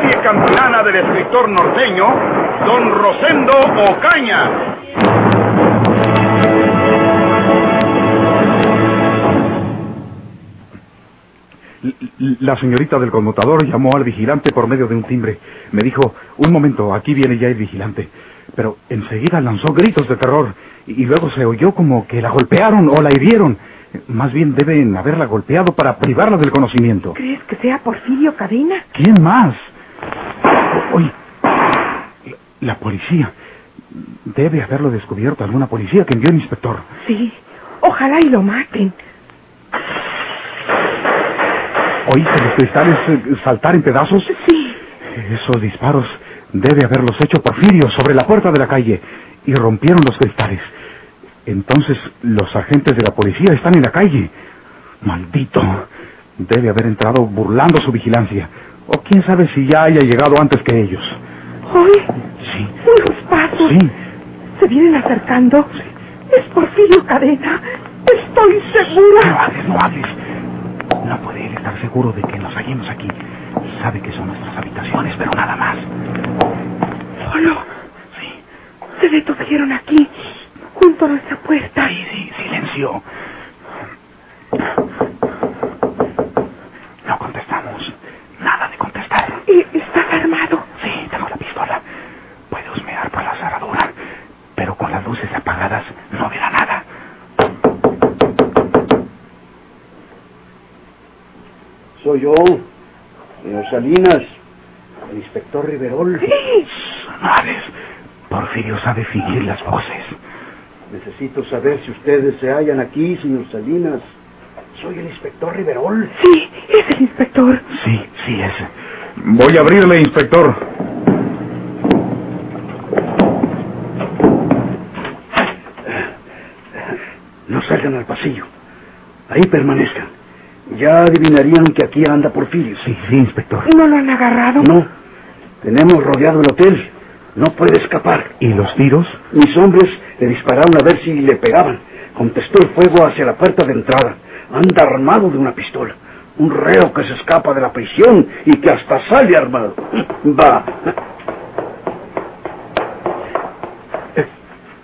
Serie campilana del escritor norteño, don Rosendo Ocaña. La señorita del conmutador llamó al vigilante por medio de un timbre. Me dijo, un momento, aquí viene ya el vigilante. Pero enseguida lanzó gritos de terror y luego se oyó como que la golpearon o la hirieron. Más bien deben haberla golpeado para privarla del conocimiento. ¿Crees que sea Porfirio Cadena? ¿Quién más? La policía. Debe haberlo descubierto alguna policía que envió el inspector. Sí, ojalá y lo maten. ¿Oíste los cristales saltar en pedazos? Sí. Esos disparos debe haberlos hecho Porfirio sobre la puerta de la calle y rompieron los cristales. Entonces los agentes de la policía están en la calle. Maldito. Debe haber entrado burlando su vigilancia. O quién sabe si ya haya llegado antes que ellos. ¿Oye? Sí. Unos pasos. Sí. Se vienen acercando. Es Porfirio Cadena. Estoy No segura. hables, no hables. No puede él estar seguro de que nos hallemos aquí. Sabe que son nuestras habitaciones, pero nada más. Solo. Sí, Se detuvieron aquí, junto a nuestra puerta. sí, sí, silencio. No contestamos. Nada de contestar. ¿Y estás armado? Sí, tengo la pistola. Husmear por la cerradura, pero con las luces apagadas no verá nada. Soy yo, señor Salinas, el inspector Riverol. No hables. Porfirio sabe fingir las voces. Necesito saber si ustedes se hallan aquí, señor Salinas. Soy el inspector Riverol. Sí, es el inspector. Sí, sí es. Voy a abrirle, inspector. Salgan al pasillo. Ahí permanezcan. Ya adivinarían que aquí anda Porfirio. Sí, sí, inspector. ¿No lo han agarrado? No. Tenemos rodeado el hotel. No puede escapar. ¿Y los tiros? Mis hombres le dispararon a ver si le pegaban. Contestó el fuego hacia la puerta de entrada. Anda armado de una pistola. Un reo que se escapa de la prisión y que hasta sale armado. Va.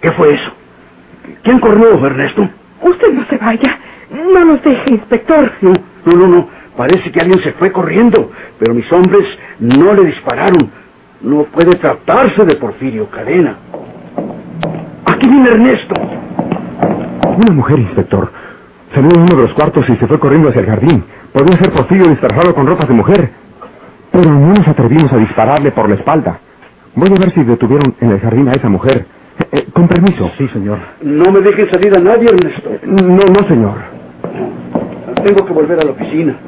¿Qué fue eso? ¿Quién corrió, Ernesto? Usted no se vaya. No nos deje, inspector. No, no, no, no. Parece que alguien se fue corriendo, pero mis hombres no le dispararon. No puede tratarse de Porfirio Cadena. Aquí viene Ernesto. Una mujer, inspector. Salió de uno de los cuartos y se fue corriendo hacia el jardín. Podría ser Porfirio disfrazado con ropas de mujer. Pero no nos atrevimos a dispararle por la espalda. Voy a ver si detuvieron en el jardín a esa mujer. Eh, eh, con permiso. Sí, señor. No me dejen salir a nadie, Ernesto. No, no, señor. Tengo que volver a la oficina.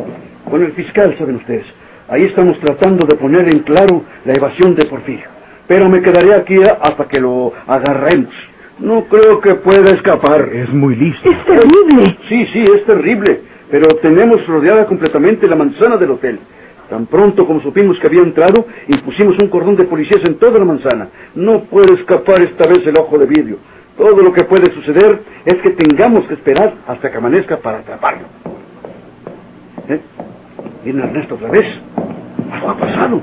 Con el fiscal, saben ustedes. Ahí estamos tratando de poner en claro la evasión de Porfirio. Pero me quedaré aquí hasta que lo agarremos. No creo que pueda escapar. Es muy listo. Es terrible. Sí, sí, es terrible. Pero tenemos rodeada completamente la manzana del hotel. Tan pronto como supimos que había entrado, impusimos un cordón de policías en toda la manzana. No puede escapar esta vez el ojo de vidrio. Todo lo que puede suceder es que tengamos que esperar hasta que amanezca para atraparlo. ¿Eh? ¿Viene Ernesto otra vez? Algo ha pasado.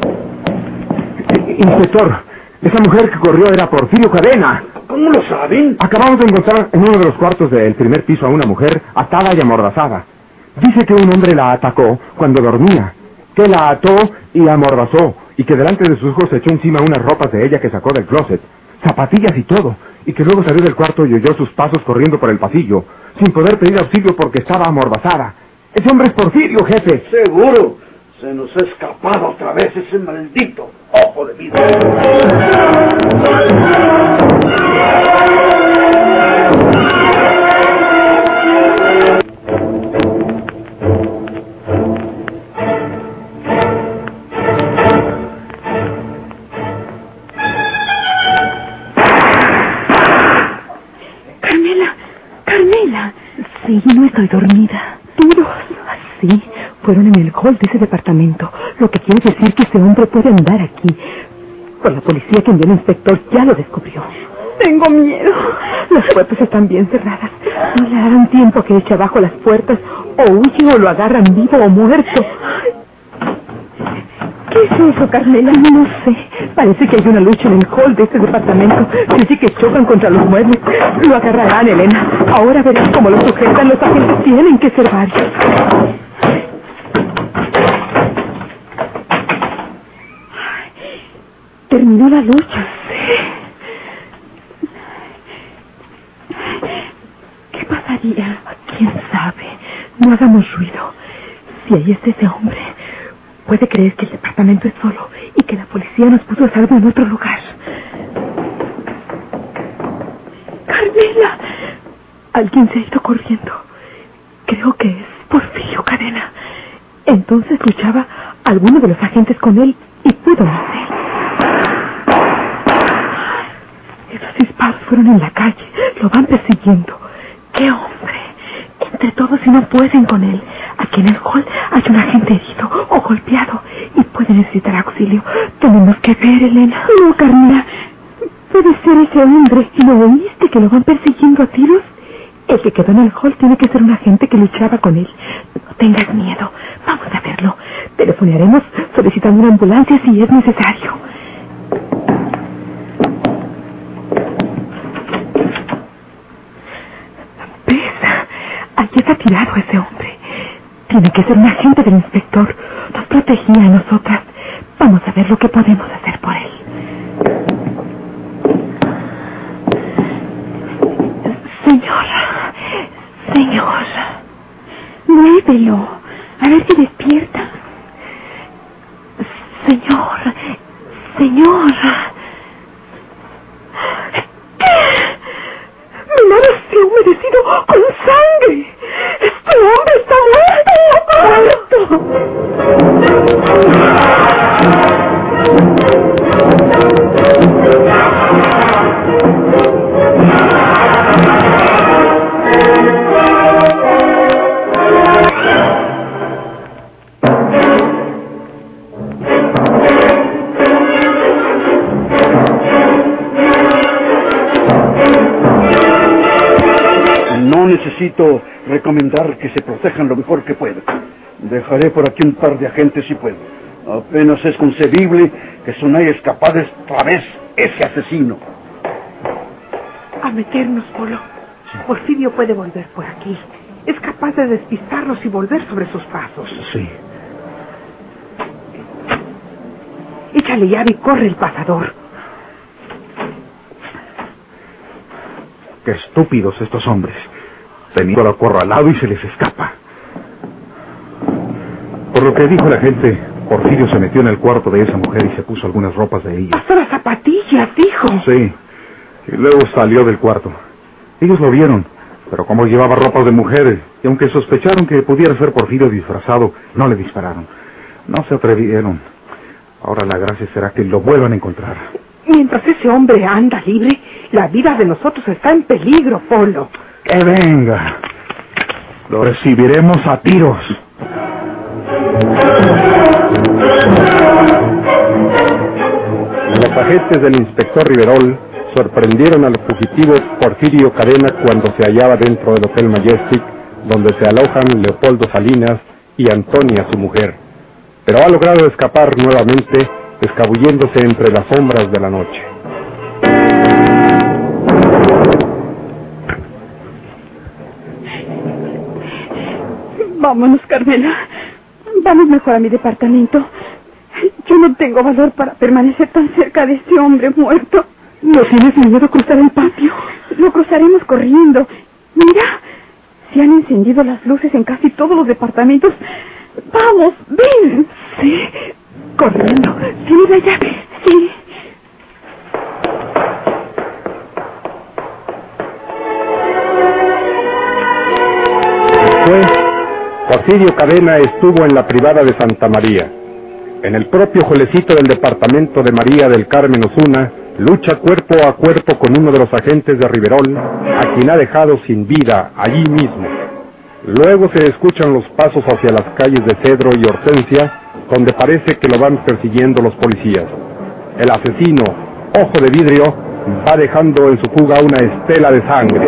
Inspector, esa mujer que corrió era Porfirio Cadena. ¿Cómo lo saben? Acabamos de encontrar en uno de los cuartos del primer piso a una mujer atada y amordazada. Dice que un hombre la atacó cuando dormía, que la ató y amordazó, y que delante de sus ojos echó encima unas ropas de ella que sacó del closet, zapatillas y todo, y que luego salió del cuarto y oyó sus pasos corriendo por el pasillo, sin poder pedir auxilio porque estaba amordazada. Ese hombre es Porfirio, jefe. Seguro. Se nos ha escapado otra vez ese maldito ojo de vidrio. Estoy dormida. ¿Tiros? Sí, fueron en el hall de ese departamento. Lo que quiere decir que ese hombre puede andar aquí. Pues la policía que envió el inspector ya lo descubrió. Tengo miedo. Las puertas están bien cerradas. No le darán tiempo a que eche abajo las puertas o huye o lo agarran vivo o muerto. ¿Qué es eso, Carmela? No sé. Parece que hay una lucha en el hall de este departamento. Dice que chocan contra los muebles. Lo agarrarán, Elena. Ahora verás cómo lo sujetan. Los agentes tienen que ser varios. Terminó la lucha. ¿Qué pasaría? ¿Quién sabe? No hagamos ruido. Si ahí está ese hombre, puede creer que el departamento es solo y que la policía nos puso a salvo en otro lugar. Carmela, alguien se ha ido corriendo. Creo que es Porfirio Cadena. Entonces luchaba alguno de los agentes con él y pudo nacer. Esos disparos fueron en la calle. Lo van persiguiendo. ¡Qué hombre! Entre todos y no pueden con él. Aquí en el hall hay un agente herido o golpeado y puede necesitar auxilio. Tenemos que ver, Elena. No, Carmela. Puede ser ese hombre. ¿Lo oíste que lo van persiguiendo a tiros? El que quedó en el hall tiene que ser un agente que luchaba con él. No tengas miedo. Vamos a verlo. Telefonearemos solicitando una ambulancia si es necesario. Tirado ese hombre. Tiene que ser un agente del inspector. Nos protegía a nosotras. Vamos a ver lo que podemos hacer por él. Señor, señor, muévelo. A ver si necesito recomendar que se protejan lo mejor que puedan. Dejaré por aquí un par de agentes si puedo. Apenas es concebible que Sonaya escapar esta vez ese asesino. A meternos, Polo. Porfirio puede volver por aquí. Es capaz de despistarlos y volver sobre sus pasos. Sí. Échale llave y corre el pasador. Qué estúpidos estos hombres. Teniendo acorralado y se les escapa. Por lo que dijo la gente, Porfirio se metió en el cuarto de esa mujer y se puso algunas ropas de ella. Hasta las zapatillas, dijo. Sí. Y luego salió del cuarto. Ellos lo vieron, pero como llevaba ropas de mujer, y aunque sospecharon que pudiera ser Porfirio disfrazado, no le dispararon. No se atrevieron. Ahora la gracia será que lo vuelvan a encontrar. Mientras ese hombre anda libre, la vida de nosotros está en peligro, Polo. Que venga. Lo recibiremos a tiros. Los agentes del inspector Riverol sorprendieron al fugitivo Porfirio Cadena cuando se hallaba dentro del Hotel Majestic, donde se alojan Leopoldo Salinas y Antonia, su mujer. Pero ha logrado escapar nuevamente, escabulléndose entre las sombras de la noche. Vámonos, Carmela. Vamos mejor a mi departamento. Yo no tengo valor para permanecer tan cerca de ese hombre muerto. ¿No tienes miedo a cruzar el patio? Lo cruzaremos corriendo. Mira, se han encendido las luces en casi todos los departamentos. Vamos, ven. Sí, corriendo. ¿Tienes la llave? Sí. Porfirio Cadena estuvo en la privada de Santa María. En el propio jolecito del departamento de María del Carmen Osuna, lucha cuerpo a cuerpo con uno de los agentes de Riverol, a quien ha dejado sin vida allí mismo. Luego se escuchan los pasos hacia las calles de Cedro y Hortensia, donde parece que lo van persiguiendo los policías. El asesino, ojo de vidrio, va dejando en su fuga una estela de sangre.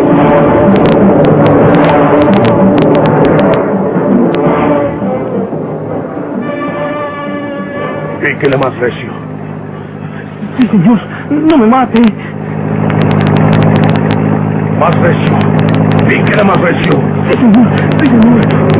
Píquele más recio. Sí, señor. No me mate. Más recio. Píquele más recio. Sí, señor. Sí, señor.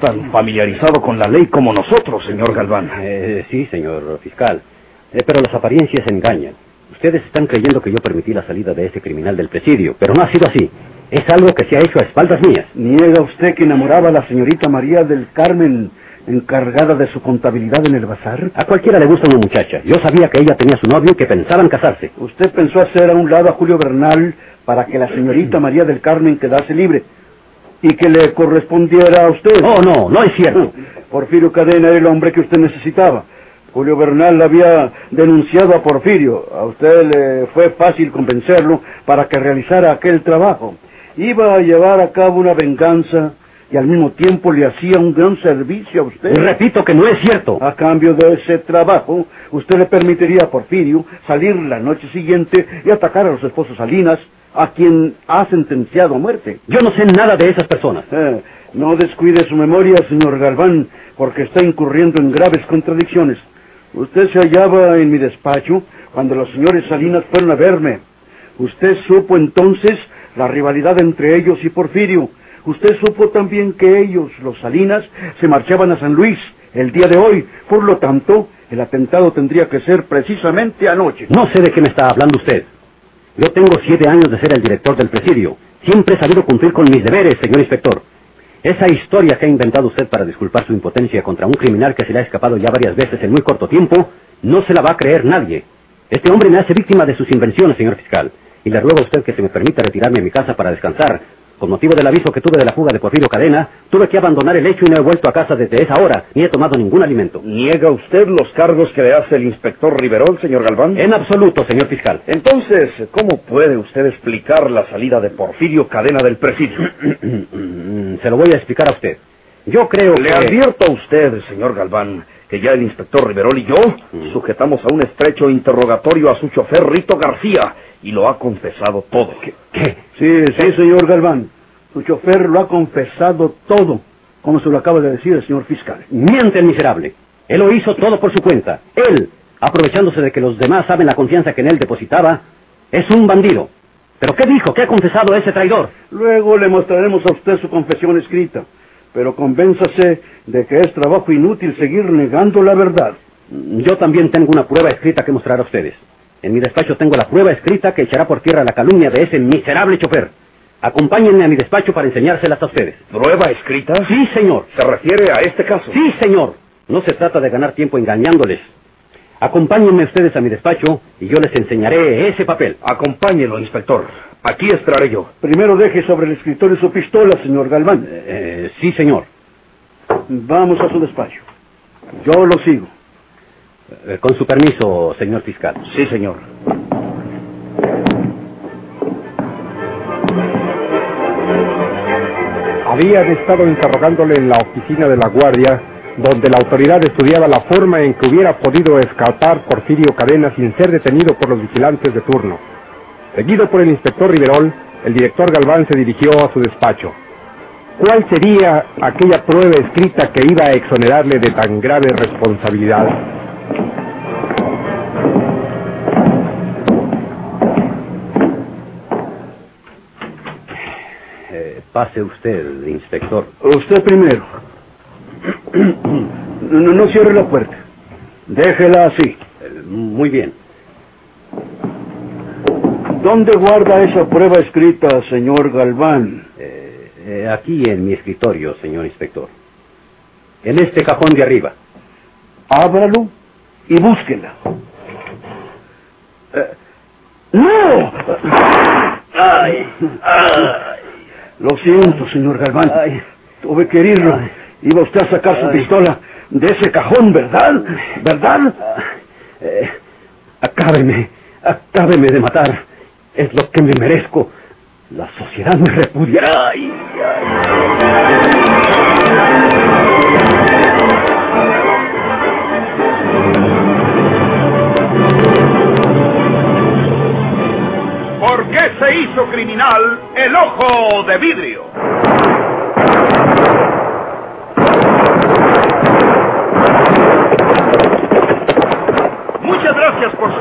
Tan familiarizado con la ley como nosotros, señor Galván. Eh, sí, señor fiscal. Eh, pero las apariencias engañan. Ustedes están creyendo que yo permití la salida de ese criminal del presidio, pero no ha sido así. Es algo que se ha hecho a espaldas mías. ¿Niega usted que enamoraba a la señorita María del Carmen, encargada de su contabilidad en el bazar? A cualquiera le gusta una muchacha. Yo sabía que ella tenía su novio y que pensaban casarse. Usted pensó hacer a un lado a Julio Bernal para que la señorita María del Carmen quedase libre y que le correspondiera a usted. Oh, no, no es cierto. Porfirio Cadena era el hombre que usted necesitaba. Julio Bernal había denunciado a Porfirio. A usted le fue fácil convencerlo para que realizara aquel trabajo. Iba a llevar a cabo una venganza y al mismo tiempo le hacía un gran servicio a usted. Repito que no es cierto. A cambio de ese trabajo, usted le permitiría a Porfirio salir la noche siguiente y atacar a los esposos Salinas, a quien ha sentenciado a muerte. Yo no sé nada de esas personas. Eh, no descuide su memoria, señor Galván, porque está incurriendo en graves contradicciones. Usted se hallaba en mi despacho cuando los señores Salinas fueron a verme. Usted supo entonces la rivalidad entre ellos y Porfirio. Usted supo también que ellos, los Salinas, se marchaban a San Luis el día de hoy. Por lo tanto, el atentado tendría que ser precisamente anoche. No sé de qué me está hablando usted. Yo tengo siete años de ser el director del presidio. Siempre he sabido cumplir con mis deberes, señor inspector. Esa historia que ha inventado usted para disculpar su impotencia contra un criminal que se le ha escapado ya varias veces en muy corto tiempo, no se la va a creer nadie. Este hombre me hace víctima de sus invenciones, señor fiscal, y le ruego a usted que se me permita retirarme a mi casa para descansar. Con motivo del aviso que tuve de la fuga de Porfirio Cadena, tuve que abandonar el hecho y no he vuelto a casa desde esa hora, ni he tomado ningún alimento. ¿Niega usted los cargos que le hace el inspector Riverol, señor Galván? En absoluto, señor fiscal. Entonces, ¿cómo puede usted explicar la salida de Porfirio Cadena del presidio? Se lo voy a explicar a usted. Yo creo Le que... advierto a usted, señor Galván, que ya el inspector Riverol y yo sujetamos a un estrecho interrogatorio a su chofer Rito García y lo ha confesado todo. ¿Qué? Sí, sí, señor Galván. Su chofer lo ha confesado todo, como se lo acaba de decir el señor fiscal. Miente el miserable. Él lo hizo todo por su cuenta. Él, aprovechándose de que los demás saben la confianza que en él depositaba, es un bandido. ¿Pero qué dijo? ¿Qué ha confesado ese traidor? Luego le mostraremos a usted su confesión escrita, pero convénzase de que es trabajo inútil seguir negando la verdad. Yo también tengo una prueba escrita que mostrar a ustedes. En mi despacho tengo la prueba escrita que echará por tierra la calumnia de ese miserable chofer. Acompáñenme a mi despacho para enseñárselas a ustedes. ¿Prueba escrita? Sí, señor. ¿Se refiere a este caso? Sí, señor. No se trata de ganar tiempo engañándoles. Acompáñenme ustedes a mi despacho y yo les enseñaré ese papel. Acompáñelo, inspector. Aquí estaré yo. Primero deje sobre el escritorio su pistola, señor Galván. Eh, sí, señor. Vamos a su despacho. Yo lo sigo. Eh, con su permiso, señor fiscal. Sí, señor. Habían estado interrogándole en la oficina de la guardia, donde la autoridad estudiaba la forma en que hubiera podido escapar Porfirio Cadena sin ser detenido por los vigilantes de turno. Seguido por el inspector Riverol, el director Galván se dirigió a su despacho. ¿Cuál sería aquella prueba escrita que iba a exonerarle de tan grave responsabilidad? Eh, pase usted, inspector. Usted primero. No, no, no cierre la puerta. Déjela así. Muy bien. ¿Dónde guarda esa prueba escrita, señor Galván? Eh, eh, aquí en mi escritorio, señor inspector. En este cajón de arriba. Ábralo y búsquela. Eh, ¡No! Ay, ay. Lo siento, señor Galván. Tuve que herirlo. Iba usted a sacar su pistola de ese cajón, ¿verdad? ¿Verdad? Eh, acábeme, acábeme de matar. Es lo que me merezco. La sociedad me repudiará. Ay, ¿Por qué se hizo criminal el ojo de vidrio?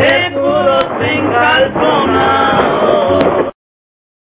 seguros encalzonados.